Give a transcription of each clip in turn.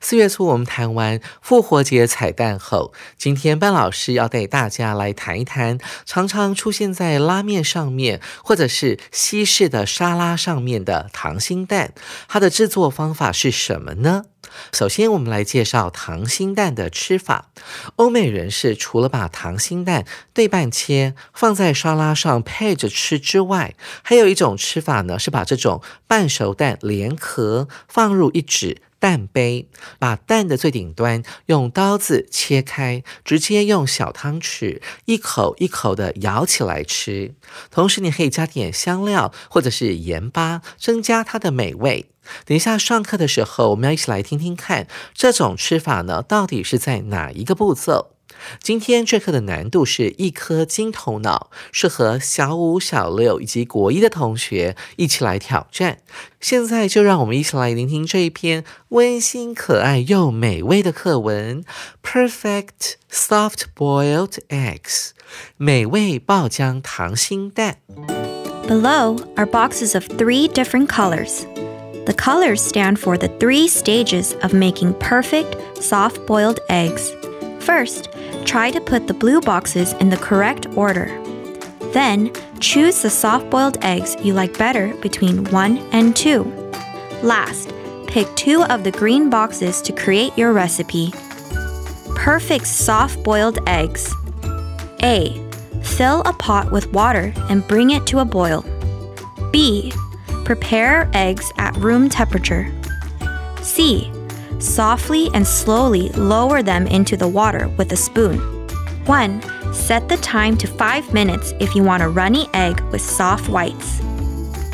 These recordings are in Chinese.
四月初我们谈完复活节彩蛋后，今天班老师要带大家来谈一谈常常出现在拉面上面或者是西式的沙拉上面的溏心蛋，它的制作方法是什么呢？首先，我们来介绍溏心蛋的吃法。欧美人士除了把溏心蛋对半切放在沙拉上配着吃之外，还有一种吃法呢，是把这种半熟蛋连壳放入一指。蛋杯，把蛋的最顶端用刀子切开，直接用小汤匙一口一口的舀起来吃。同时，你可以加点香料或者是盐巴，增加它的美味。等一下上课的时候，我们要一起来听听看，这种吃法呢，到底是在哪一个步骤？今天这课的难度是一颗金头脑，适合小五、小六以及国一的同学一起来挑战。现在就让我们一起来聆听这一篇温馨、可爱又美味的课文：Perfect Soft Boiled Eggs，美味爆浆溏心蛋。Below are boxes of three different colors. The colors stand for the three stages of making perfect soft boiled eggs. First, try to put the blue boxes in the correct order. Then, choose the soft boiled eggs you like better between 1 and 2. Last, pick two of the green boxes to create your recipe. Perfect soft boiled eggs. A. Fill a pot with water and bring it to a boil. B. Prepare eggs at room temperature. C. Softly and slowly lower them into the water with a spoon. 1. Set the time to 5 minutes if you want a runny egg with soft whites.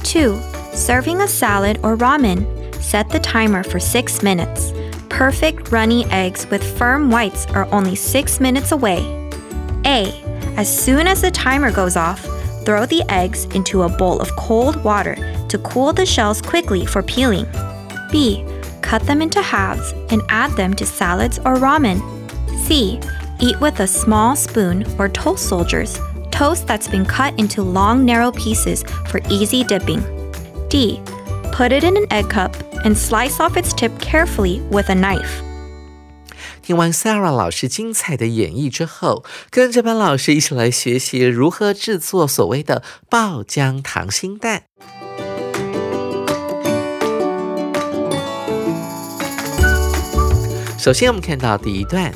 2. Serving a salad or ramen, set the timer for 6 minutes. Perfect runny eggs with firm whites are only 6 minutes away. A. As soon as the timer goes off, throw the eggs into a bowl of cold water to cool the shells quickly for peeling. B Cut them into halves and add them to salads or ramen. C. Eat with a small spoon or toast soldiers, toast that's been cut into long, narrow pieces for easy dipping. D. Put it in an egg cup and slice off its tip carefully with a knife. 听完 Sarah 老师精彩的演绎之后，跟着班老师一起来学习如何制作所谓的爆浆溏心蛋。 首先，我们看到第一段。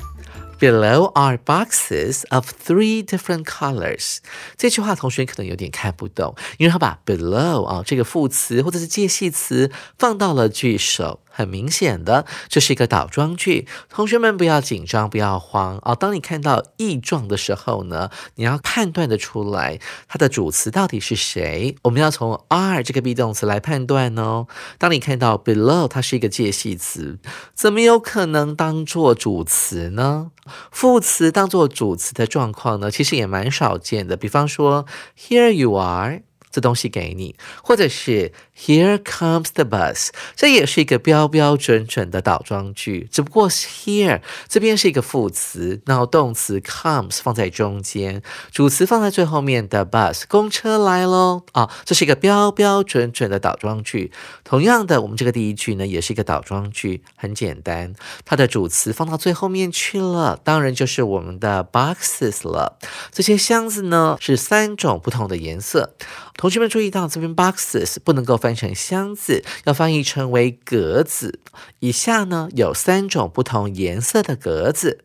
Below are boxes of three different colors。这句话同学可能有点看不懂，因为他把 below 啊这个副词或者是介系词放到了句首。很明显的，这是一个倒装句。同学们不要紧张，不要慌啊！当你看到异状的时候呢，你要判断的出来它的主词到底是谁。我们要从 are 这个 be 动词来判断哦。当你看到 below，它是一个介系词，怎么有可能当做主词呢？副词当做主词的状况呢，其实也蛮少见的。比方说，Here you are。这东西给你，或者是 Here comes the bus，这也是一个标标准准的倒装句，只不过 here 这边是一个副词，然后动词 comes 放在中间，主词放在最后面的 bus 公车来喽啊，这是一个标标准准的倒装句。同样的，我们这个第一句呢，也是一个倒装句，很简单，它的主词放到最后面去了，当然就是我们的 boxes 了。这些箱子呢是三种不同的颜色。同学们注意到这边 boxes 不能够翻成箱子，要翻译成为格子。以下呢有三种不同颜色的格子。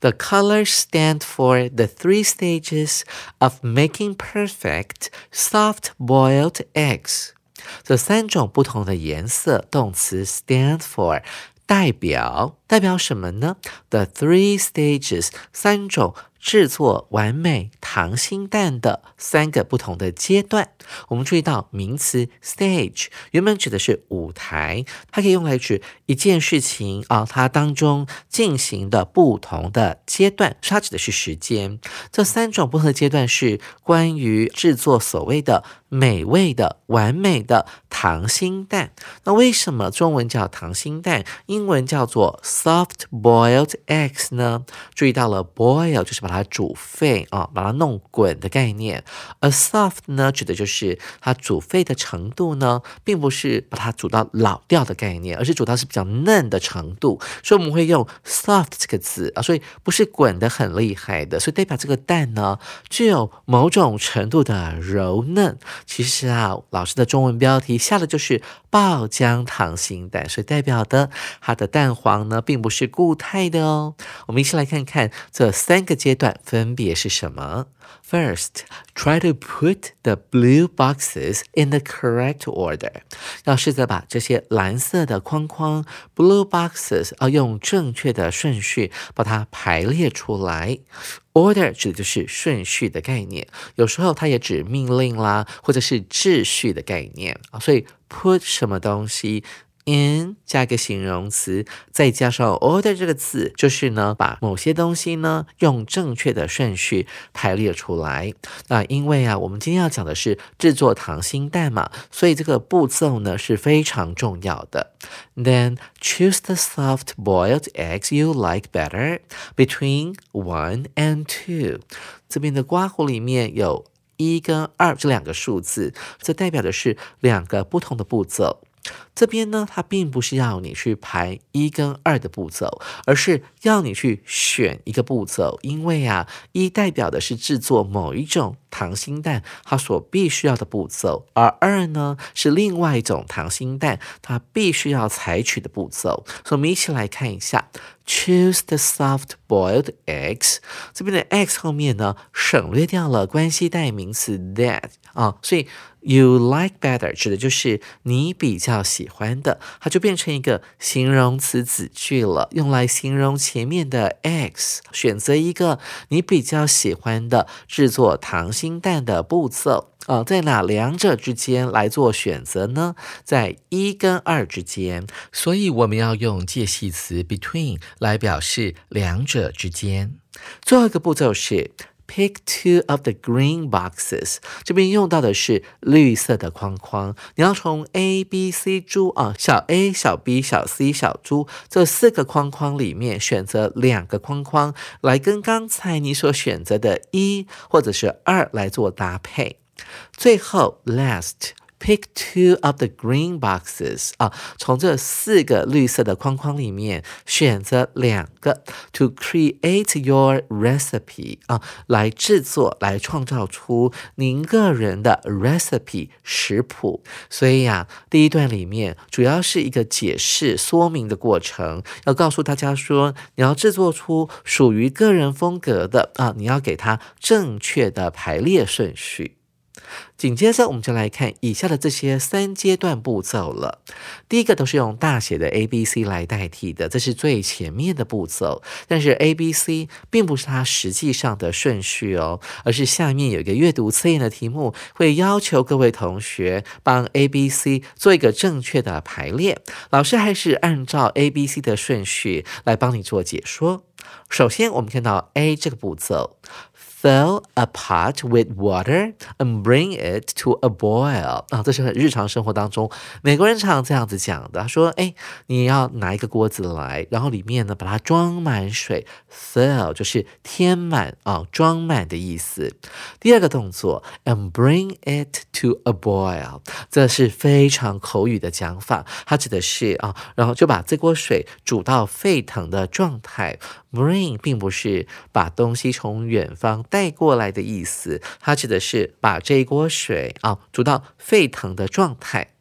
The colors stand for the three stages of making perfect soft-boiled eggs。这三种不同的颜色，动词 stand for 代表代表什么呢？The three stages 三种。 制作完美溏心蛋的三个不同的阶段。我们注意到名词 stage 原本指的是舞台，它可以用来指一件事情啊，它当中进行的不同的阶段，它指的是时间。这三种不同的阶段是关于制作所谓的美味的、完美的溏心蛋。那为什么中文叫溏心蛋，英文叫做 soft boiled eggs 呢？注意到了 boil 就是把把它煮沸啊，把它弄滚的概念。而 soft 呢，指的就是它煮沸的程度呢，并不是把它煮到老掉的概念，而是煮到是比较嫩的程度。所以我们会用 soft 这个字啊，所以不是滚的很厉害的，所以代表这个蛋呢具有某种程度的柔嫩。其实啊，老师的中文标题下的就是爆浆溏心蛋，所以代表的它的蛋黄呢，并不是固态的哦。我们一起来看看这三个阶段。段分别是什么？First, try to put the blue boxes in the correct order。要试着把这些蓝色的框框 blue boxes 要用正确的顺序把它排列出来。Order 指的就是顺序的概念，有时候它也指命令啦，或者是秩序的概念啊。所以 put 什么东西？in 加个形容词，再加上 order 这个字，就是呢把某些东西呢用正确的顺序排列出来。那因为啊，我们今天要讲的是制作溏心蛋嘛，所以这个步骤呢是非常重要的。Then choose the soft boiled eggs you like better between one and two。这边的刮胡里面有一跟二这两个数字，这代表的是两个不同的步骤。这边呢，它并不是要你去排一跟二的步骤，而是要你去选一个步骤。因为啊，一代表的是制作某一种糖心蛋它所必须要的步骤，而二呢是另外一种糖心蛋它必须要采取的步骤。所以，我们一起来看一下，choose the soft boiled eggs。这边的 x 后面呢省略掉了关系代名词 that 啊，所以。You like better 指的就是你比较喜欢的，它就变成一个形容词子句了，用来形容前面的 x。选择一个你比较喜欢的制作溏心蛋的步骤啊，在哪两者之间来做选择呢？在一跟二之间，所以我们要用介系词 between 来表示两者之间。最后一个步骤是。Pick two of the green boxes。这边用到的是绿色的框框。你要从 A、B、C 猪啊，小 A、小 B、小 C、小猪这四个框框里面选择两个框框，来跟刚才你所选择的一或者是二来做搭配。最后，last。Pick two of the green boxes 啊，从这四个绿色的框框里面选择两个，to create your recipe 啊，来制作，来创造出您个人的 recipe 食谱。所以呀，第一段里面主要是一个解释说明的过程，要告诉大家说，你要制作出属于个人风格的啊，你要给它正确的排列顺序。紧接着，我们就来看以下的这些三阶段步骤了。第一个都是用大写的 A B C 来代替的，这是最前面的步骤。但是 A B C 并不是它实际上的顺序哦，而是下面有一个阅读测验的题目，会要求各位同学帮 A B C 做一个正确的排列。老师还是按照 A B C 的顺序来帮你做解说。首先，我们看到 A 这个步骤。Fill a pot with water and bring it to a boil 啊，这是很日常生活当中美国人常这样子讲的。他说：“哎，你要拿一个锅子来，然后里面呢把它装满水，fill 就是填满啊，装满的意思。第二个动作，and bring it to a boil，这是非常口语的讲法，它指的是啊，然后就把这锅水煮到沸腾的状态。Bring 并不是把东西从远方带过来的意思，它指的是把这一锅水啊煮到沸腾的状态。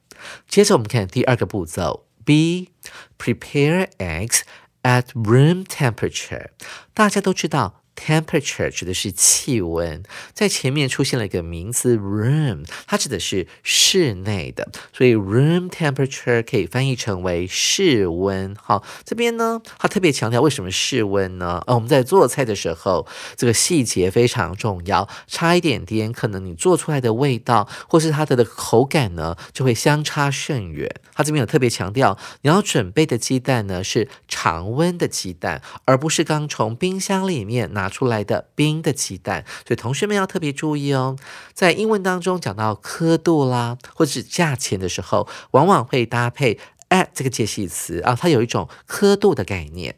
接着我们看第二个步骤，B prepare eggs at room temperature。大家都知道。Temperature 指的是气温，在前面出现了一个名词 room，它指的是室内的，所以 room temperature 可以翻译成为室温。好，这边呢，它特别强调为什么室温呢？呃，我们在做菜的时候，这个细节非常重要，差一点点，可能你做出来的味道或是它的的口感呢，就会相差甚远。它这边有特别强调，你要准备的鸡蛋呢是常温的鸡蛋，而不是刚从冰箱里面拿。拿出来的冰的鸡蛋，所以同学们要特别注意哦。在英文当中讲到刻度啦，或者是价钱的时候，往往会搭配 at 这个介系词啊，它有一种刻度的概念。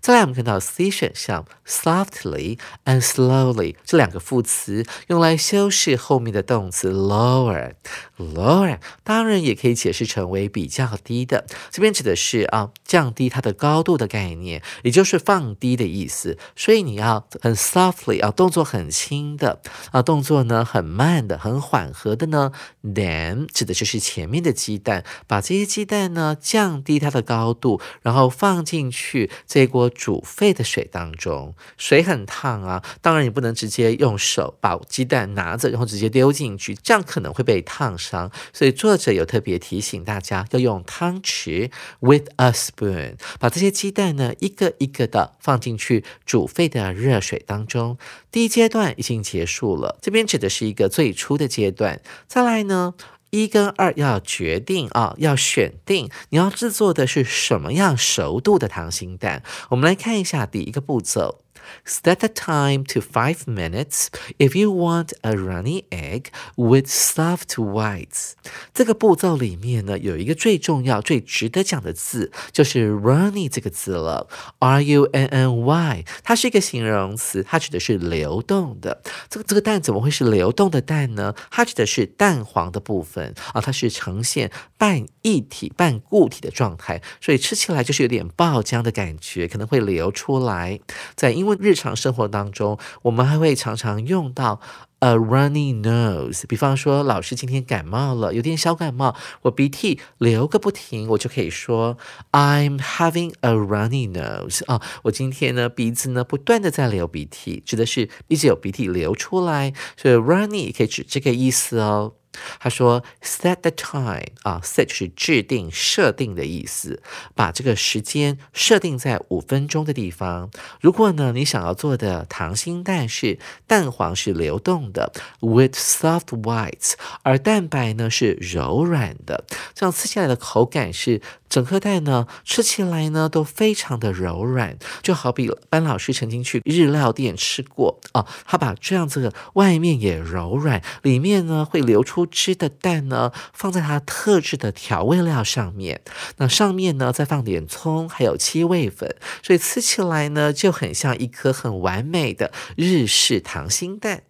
再来，我们看到 C 选项，softly and slowly 这两个副词用来修饰后面的动词 lower。lower 当然也可以解释成为比较低的，这边指的是啊降低它的高度的概念，也就是放低的意思。所以你要很 softly 啊，动作很轻的啊，动作呢很慢的、很缓和的呢。Then 指的就是前面的鸡蛋，把这些鸡蛋呢降低它的高度，然后放进去这。锅煮沸的水当中，水很烫啊，当然你不能直接用手把鸡蛋拿着，然后直接丢进去，这样可能会被烫伤。所以作者有特别提醒大家要用汤匙，with a spoon，把这些鸡蛋呢一个一个的放进去煮沸的热水当中。第一阶段已经结束了，这边指的是一个最初的阶段。再来呢？一跟二要决定啊，要选定你要制作的是什么样熟度的溏心蛋。我们来看一下第一个步骤。Set the time to five minutes if you want a runny egg with soft whites。这个步骤里面呢，有一个最重要、最值得讲的字，就是 runny 这个字了。R U N N Y，它是一个形容词，它指的是流动的。这个这个蛋怎么会是流动的蛋呢？它指的是蛋黄的部分啊，它是呈现半液体、半固体的状态，所以吃起来就是有点爆浆的感觉，可能会流出来。在英为。日常生活当中，我们还会常常用到 a runny nose。比方说，老师今天感冒了，有点小感冒，我鼻涕流个不停，我就可以说 I'm having a runny nose 啊，我今天呢鼻子呢不断的在流鼻涕，指的是一直有鼻涕流出来，所以 runny 可以指这个意思哦。他说：“Set the time 啊，set 是制定、设定的意思，把这个时间设定在五分钟的地方。如果呢，你想要做的溏心蛋是蛋黄是流动的，with soft whites，而蛋白呢是柔软的，这样吃起来的口感是。”整颗蛋呢，吃起来呢都非常的柔软，就好比班老师曾经去日料店吃过啊，他把这样子的外面也柔软，里面呢会流出汁的蛋呢，放在它特制的调味料上面，那上面呢再放点葱，还有七味粉，所以吃起来呢就很像一颗很完美的日式溏心蛋。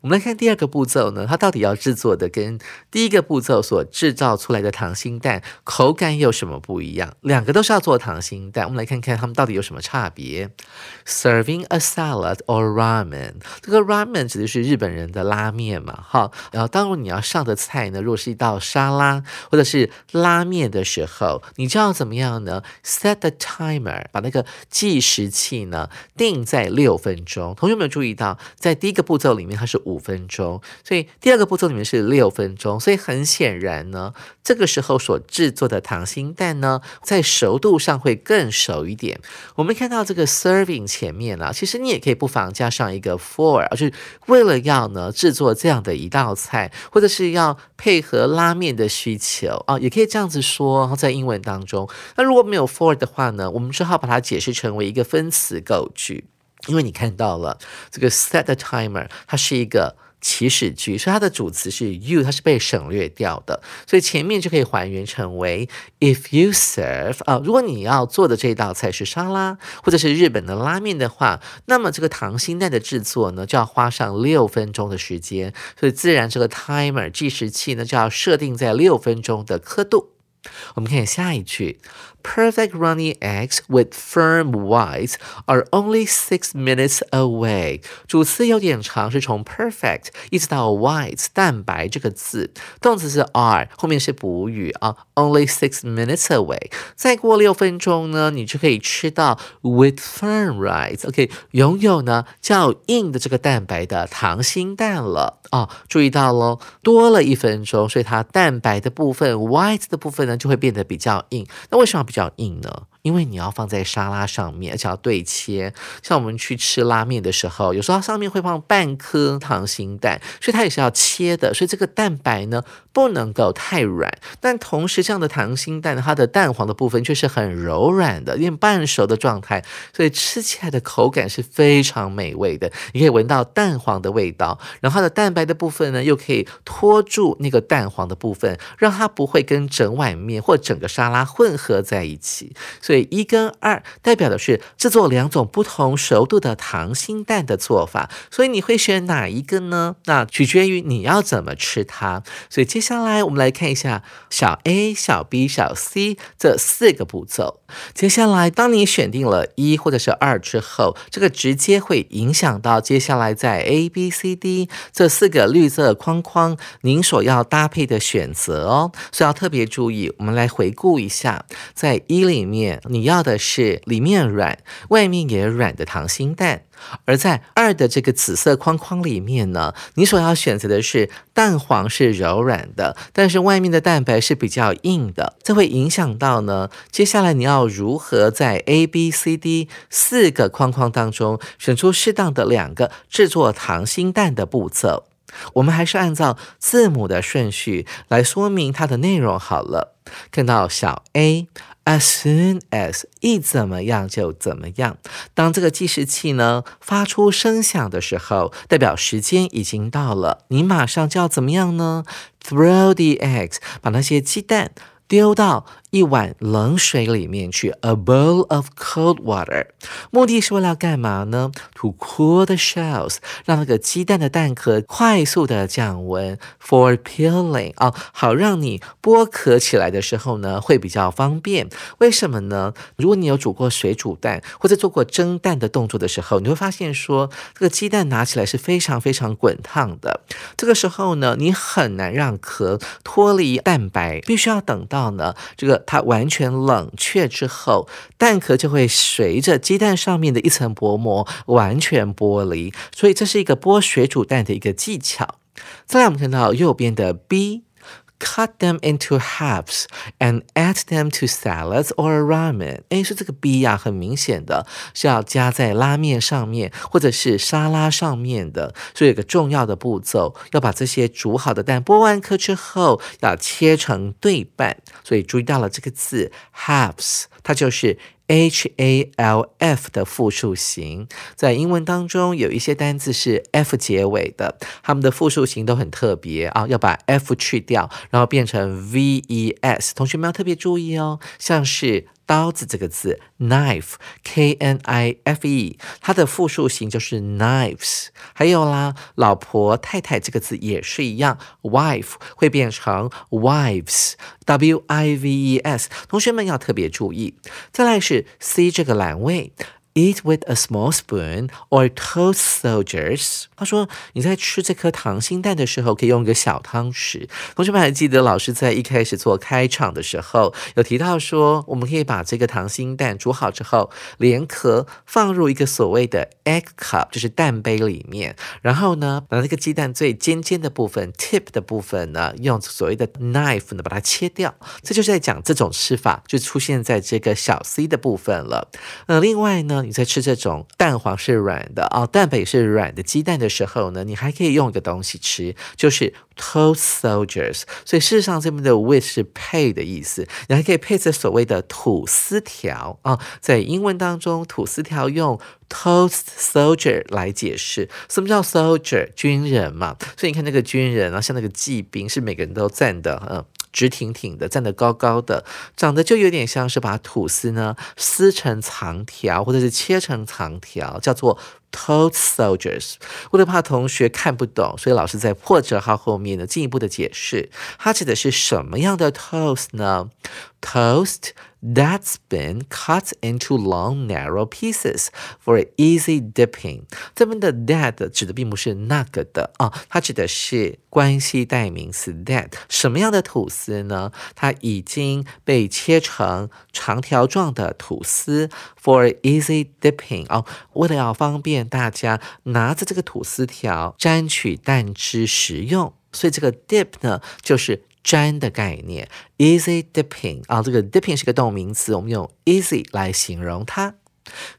我们来看第二个步骤呢，它到底要制作的跟第一个步骤所制造出来的溏心蛋口感有什么不一样？两个都是要做溏心蛋，我们来看看它们到底有什么差别。Serving a salad or ramen，这个 ramen 指的是日本人的拉面嘛，哈。然后当你要上的菜呢，如果是一道沙拉或者是拉面的时候，你就要怎么样呢？Set the timer，把那个计时器呢定在六分钟。同学们注意到，在第一个步骤里面是五分钟，所以第二个步骤里面是六分钟，所以很显然呢，这个时候所制作的溏心蛋呢，在熟度上会更熟一点。我们看到这个 serving 前面啊，其实你也可以不妨加上一个 for，就是为了要呢制作这样的一道菜，或者是要配合拉面的需求啊，也可以这样子说，在英文当中。那如果没有 for 的话呢，我们只好把它解释成为一个分词构句。因为你看到了这个 set the timer，它是一个祈使句，所以它的主词是 you，它是被省略掉的，所以前面就可以还原成为 if you serve 啊，如果你要做的这道菜是沙拉或者是日本的拉面的话，那么这个溏心蛋的制作呢就要花上六分钟的时间，所以自然这个 timer 计时器呢就要设定在六分钟的刻度。我们看下一句 perfect runny eggs with firm whites are only six minutes away。主词有点长，是从 perfect 一直到 whites 蛋白这个字，动词是 are，后面是补语啊。Only six minutes away，再过六分钟呢，你就可以吃到 with firm whites。OK，拥有呢较硬的这个蛋白的溏心蛋了啊。注意到喽，多了一分钟，所以它蛋白的部分 white 的部分呢就会变得比较硬。那为什么较硬呢？因为你要放在沙拉上面，而且要对切。像我们去吃拉面的时候，有时候它上面会放半颗溏心蛋，所以它也是要切的。所以这个蛋白呢不能够太软，但同时这样的溏心蛋它的蛋黄的部分却是很柔软的，有点半熟的状态，所以吃起来的口感是非常美味的。你可以闻到蛋黄的味道，然后它的蛋白的部分呢又可以托住那个蛋黄的部分，让它不会跟整碗面或整个沙拉混合在一起。所以。一跟二代表的是制作两种不同熟度的溏心蛋的做法，所以你会选哪一个呢？那取决于你要怎么吃它。所以接下来我们来看一下小 A、小 B、小 C 这四个步骤。接下来，当你选定了一或者是二之后，这个直接会影响到接下来在 A、B、C、D 这四个绿色框框您所要搭配的选择哦，所以要特别注意。我们来回顾一下，在一里面。你要的是里面软、外面也软的溏心蛋，而在二的这个紫色框框里面呢，你所要选择的是蛋黄是柔软的，但是外面的蛋白是比较硬的，这会影响到呢，接下来你要如何在 A、B、C、D 四个框框当中选出适当的两个制作溏心蛋的步骤。我们还是按照字母的顺序来说明它的内容好了。看到小 A。As soon as 一怎么样就怎么样。当这个计时器呢发出声响的时候，代表时间已经到了。你马上就要怎么样呢？Throw the eggs，把那些鸡蛋丢到。一碗冷水里面去，a bowl of cold water，目的是为了干嘛呢？To cool the shells，让那个鸡蛋的蛋壳快速的降温，for peeling，啊，好让你剥壳起来的时候呢会比较方便。为什么呢？如果你有煮过水煮蛋或者做过蒸蛋的动作的时候，你会发现说这个鸡蛋拿起来是非常非常滚烫的。这个时候呢，你很难让壳脱离蛋白，必须要等到呢这个。它完全冷却之后，蛋壳就会随着鸡蛋上面的一层薄膜完全剥离，所以这是一个剥水煮蛋的一个技巧。再来，我们看到右边的 B。Cut them into halves and add them to salads or ramen。哎，说这个 B 呀，很明显的是要加在拉面上面或者是沙拉上面的。所以有个重要的步骤，要把这些煮好的蛋剥完壳之后，要切成对半。所以注意到了这个字 halves，它就是。H A L F 的复数形，在英文当中有一些单字是 F 结尾的，它们的复数形都很特别啊，要把 F 去掉，然后变成 V E S。同学们要特别注意哦，像是。刀子这个字，knife，k n i f e，它的复数形就是 knives。还有啦，老婆、太太这个字也是一样，wife 会变成 wives，w i v e s。同学们要特别注意。再来是 C 这个栏位。Eat with a small spoon or toast soldiers。他说你在吃这颗溏心蛋的时候，可以用一个小汤匙。同学们还记得老师在一开始做开场的时候有提到说，我们可以把这个溏心蛋煮好之后，连壳放入一个所谓的 egg cup，就是蛋杯里面。然后呢，把那个鸡蛋最尖尖的部分 tip 的部分呢，用所谓的 knife 呢把它切掉。这就是在讲这种吃法就出现在这个小 c 的部分了。呃，另外呢。你在吃这种蛋黄是软的啊，蛋白也是软的鸡蛋的时候呢，你还可以用一个东西吃，就是 toast soldiers。所以事实上这边的 with 是配的意思，你还可以配着所谓的吐司条啊。在英文当中，吐司条用 toast soldier 来解释。什么叫 soldier？军人嘛。所以你看那个军人啊，像那个骑兵，是每个人都站的，嗯。直挺挺的，站得高高的，长得就有点像是把吐司呢撕成长条，或者是切成长条，叫做 toast soldiers。为了怕同学看不懂，所以老师在破折号后面呢进一步的解释，它指的是什么样的 toast 呢 toast that's been cut into long narrow pieces for easy dipping。这边的 that 指的并不是那个的啊，它指的是关系代名词 that。什么样的吐司呢？它已经被切成长条状的吐司 for easy dipping 哦，为了要方便大家拿着这个吐司条沾取蛋汁食用，所以这个 dip 呢就是 沾的概念，easy dipping 啊，这个 dipping 是个动名词，我们用 easy 来形容它。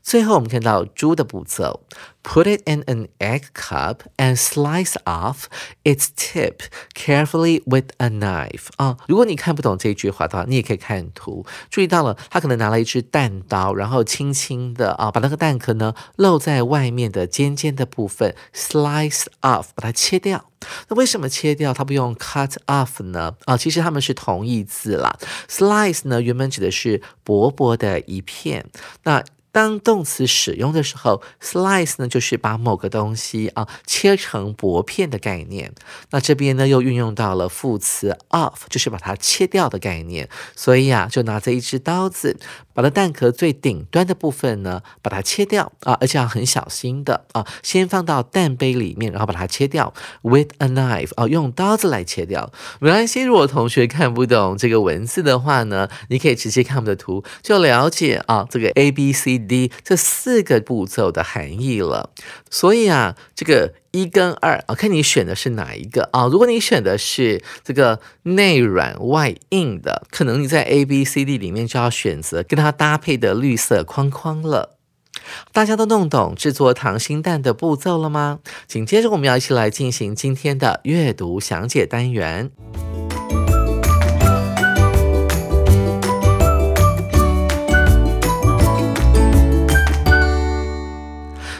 最后我们看到猪的步骤，put it in an egg cup and slice off its tip carefully with a knife。啊，如果你看不懂这句话的话，你也可以看图。注意到了，他可能拿了一只蛋刀，然后轻轻的啊，把那个蛋壳呢露在外面的尖尖的部分 slice off，把它切掉。那为什么切掉它不用 cut off 呢？啊，其实它们是同义字啦。slice 呢原本指的是薄薄的一片，那当动词使用的时候，slice 呢就是把某个东西啊切成薄片的概念。那这边呢又运用到了副词 off，就是把它切掉的概念。所以啊，就拿着一支刀子，把它蛋壳最顶端的部分呢把它切掉啊，而且要很小心的啊，先放到蛋杯里面，然后把它切掉。With a knife 啊，用刀子来切掉。没关系，如果同学看不懂这个文字的话呢，你可以直接看我们的图，就了解啊这个 A B C。D 这四个步骤的含义了，所以啊，这个一跟二啊，看你选的是哪一个啊？如果你选的是这个内软外硬的，可能你在 A B C D 里面就要选择跟它搭配的绿色框框了。大家都弄懂制作糖心蛋的步骤了吗？紧接着我们要一起来进行今天的阅读详解单元。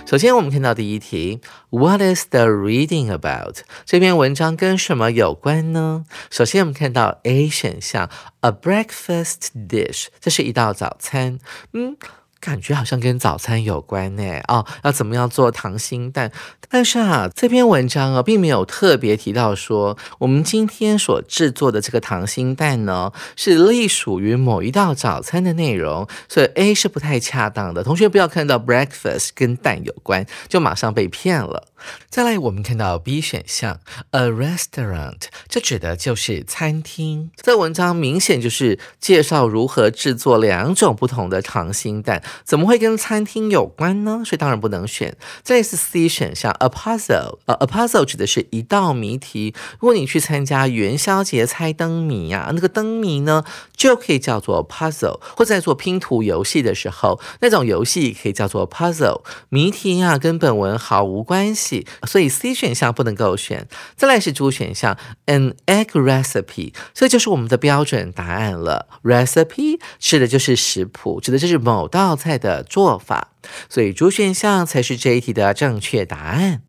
首先，我们看到第一题，What is the reading about？这篇文章跟什么有关呢？首先，我们看到 A 选项，a breakfast dish，这是一道早餐。嗯。感觉好像跟早餐有关呢哦，要怎么样做糖心蛋？但是啊，这篇文章啊，并没有特别提到说，我们今天所制作的这个糖心蛋呢，是隶属于某一道早餐的内容，所以 A 是不太恰当的。同学不要看到 breakfast 跟蛋有关，就马上被骗了。再来，我们看到 B 选项，a restaurant，这指的就是餐厅。这文章明显就是介绍如何制作两种不同的溏心蛋。怎么会跟餐厅有关呢？所以当然不能选。这是 C 选项，a puzzle。呃，a puzzle 指的是一道谜题。如果你去参加元宵节猜灯谜呀，那个灯谜呢就可以叫做 puzzle。或在做拼图游戏的时候，那种游戏可以叫做 puzzle。谜题呀跟本文毫无关系，所以 C 选项不能够选。再来是 D 选项，an egg recipe。这就是我们的标准答案了。recipe 吃的就是食谱，指的就是某道。菜的做法，所以主选项才是这一题的正确答案。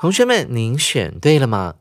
同学们，您选对了吗？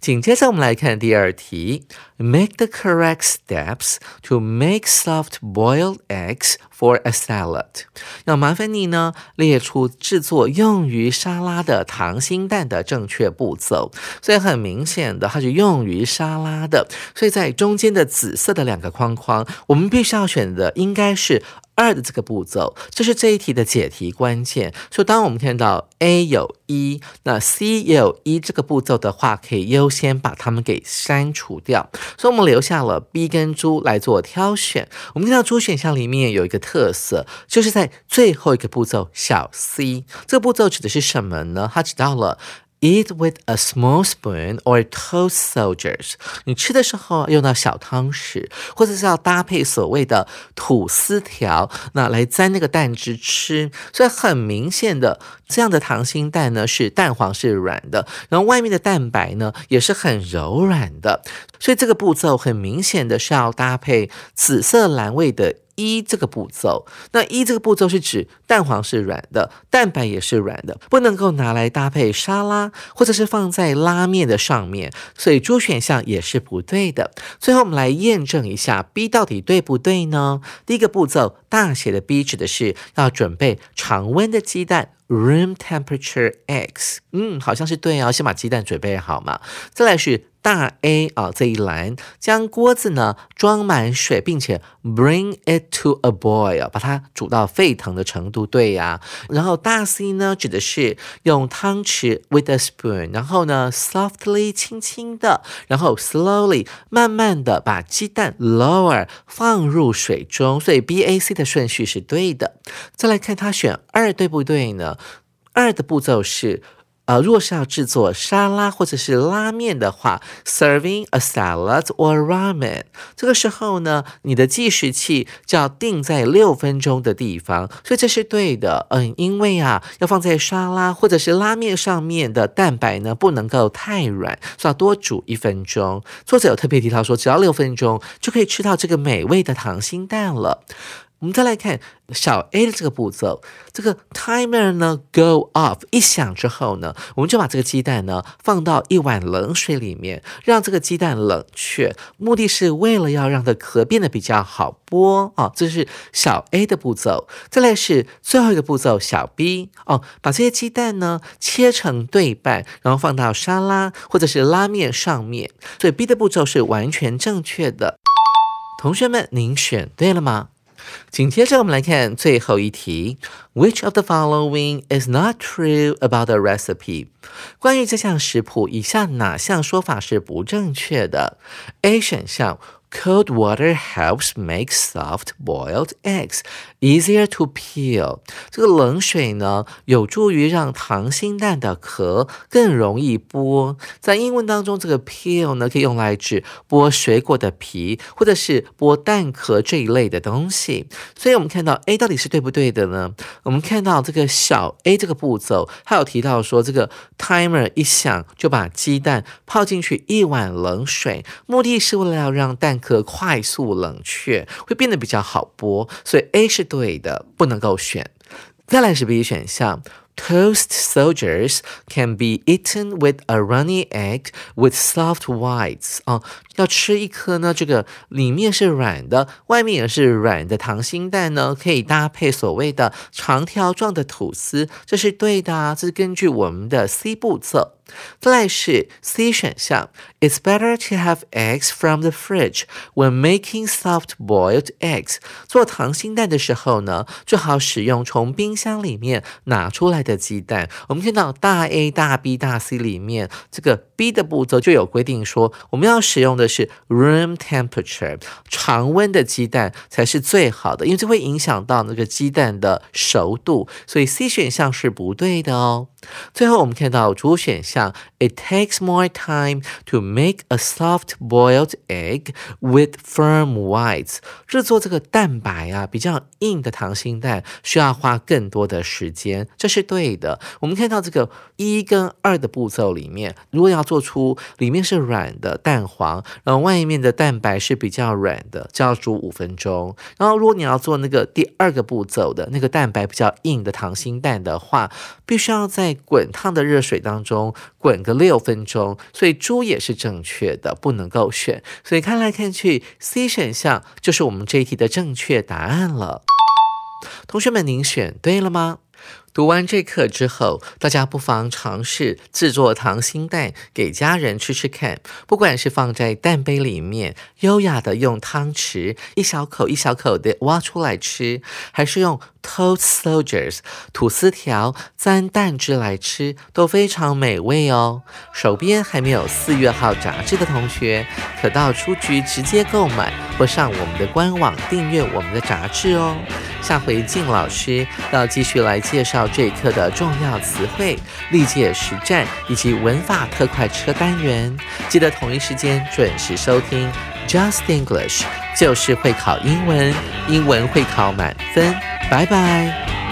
紧接着我们来看第二题，Make the correct steps to make soft boiled eggs for a salad。要麻烦你呢，列出制作用于沙拉的溏心蛋的正确步骤。所以很明显的，它是用于沙拉的，所以在中间的紫色的两个框框，我们必须要选的应该是。二的这个步骤，这是这一题的解题关键。所以，当我们看到 A 有一，那 C 也有一这个步骤的话，可以优先把它们给删除掉。所以，我们留下了 B 跟猪来做挑选。我们看到猪选项里面有一个特色，就是在最后一个步骤小 C 这个步骤指的是什么呢？它指到了。Eat with a small spoon or toast soldiers。你吃的时候用到小汤匙，或者是要搭配所谓的吐司条，那来沾那个蛋汁吃。所以很明显的，这样的溏心蛋呢是蛋黄是软的，然后外面的蛋白呢也是很柔软的。所以这个步骤很明显的是要搭配紫色蓝味的。一这个步骤，那一这个步骤是指蛋黄是软的，蛋白也是软的，不能够拿来搭配沙拉，或者是放在拉面的上面，所以猪选项也是不对的。最后我们来验证一下 B 到底对不对呢？第一个步骤大写的 B 指的是要准备常温的鸡蛋。Room temperature eggs，嗯，好像是对哦，先把鸡蛋准备好嘛。再来是大 A 啊这一栏，将锅子呢装满水，并且 bring it to a boil，把它煮到沸腾的程度。对呀，然后大 C 呢指的是用汤匙 with a spoon，然后呢 softly 轻轻的，然后 slowly 慢慢的把鸡蛋 lower 放入水中。所以 B A C 的顺序是对的。再来看他选二对不对呢？二的步骤是。呃，若是要制作沙拉或者是拉面的话，serving a salad or ramen，这个时候呢，你的计时器就要定在六分钟的地方，所以这是对的。嗯，因为啊，要放在沙拉或者是拉面上面的蛋白呢，不能够太软，所以要多煮一分钟。作者有特别提到说，只要六分钟就可以吃到这个美味的溏心蛋了。我们再来看小 A 的这个步骤，这个 timer 呢 go off 一响之后呢，我们就把这个鸡蛋呢放到一碗冷水里面，让这个鸡蛋冷却，目的是为了要让它壳变得比较好剥啊。这是小 A 的步骤。再来是最后一个步骤，小 B 哦，把这些鸡蛋呢切成对半，然后放到沙拉或者是拉面上面。所以 B 的步骤是完全正确的。同学们，您选对了吗？紧接着，我们来看最后一题：Which of the following is not true about the recipe？关于这项食谱，以下哪项说法是不正确的？A 选项。Cold water helps make soft boiled eggs easier to peel。这个冷水呢，有助于让溏心蛋的壳更容易剥。在英文当中，这个 peel 呢，可以用来指剥水果的皮，或者是剥蛋壳这一类的东西。所以，我们看到 A 到底是对不对的呢？我们看到这个小 A 这个步骤，它有提到说，这个 timer 一响就把鸡蛋泡进去一碗冷水，目的是为了要让蛋。壳快速冷却会变得比较好剥，所以 A 是对的，不能够选。再来是 B 选项，Toast soldiers can be eaten with a runny egg with soft whites 啊。要吃一颗呢，这个里面是软的，外面也是软的溏心蛋呢，可以搭配所谓的长条状的吐司，这是对的啊。这是根据我们的 C 步骤。再来是 C 选项，It's better to have eggs from the fridge when making soft-boiled eggs。做溏心蛋的时候呢，最好使用从冰箱里面拿出来的鸡蛋。我们看到大 A、大 B、大 C 里面，这个 B 的步骤就有规定说，我们要使用的。是 room temperature 常温的鸡蛋才是最好的，因为这会影响到那个鸡蛋的熟度，所以 C 选项是不对的哦。最后我们看到主选项，It takes more time to make a soft-boiled egg with firm whites。制作这个蛋白啊比较硬的溏心蛋需要花更多的时间，这是对的。我们看到这个一跟二的步骤里面，如果要做出里面是软的蛋黄。然后外面的蛋白是比较软的，就要煮五分钟。然后如果你要做那个第二个步骤的那个蛋白比较硬的溏心蛋的话，必须要在滚烫的热水当中滚个六分钟。所以猪也是正确的，不能够选。所以看来看去，C 选项就是我们这一题的正确答案了。同学们，您选对了吗？读完这课之后，大家不妨尝试制作溏心蛋给家人吃吃看。不管是放在蛋杯里面，优雅的用汤匙一小口一小口的挖出来吃，还是用 toast soldiers 吐司条沾蛋汁来吃，都非常美味哦。手边还没有四月号杂志的同学，可到书局直接购买，或上我们的官网订阅我们的杂志哦。下回静老师要继续来介绍。这一课的重要词汇、历届实战以及文法特快车单元，记得同一时间准时收听。Just English 就是会考英文，英文会考满分。拜拜。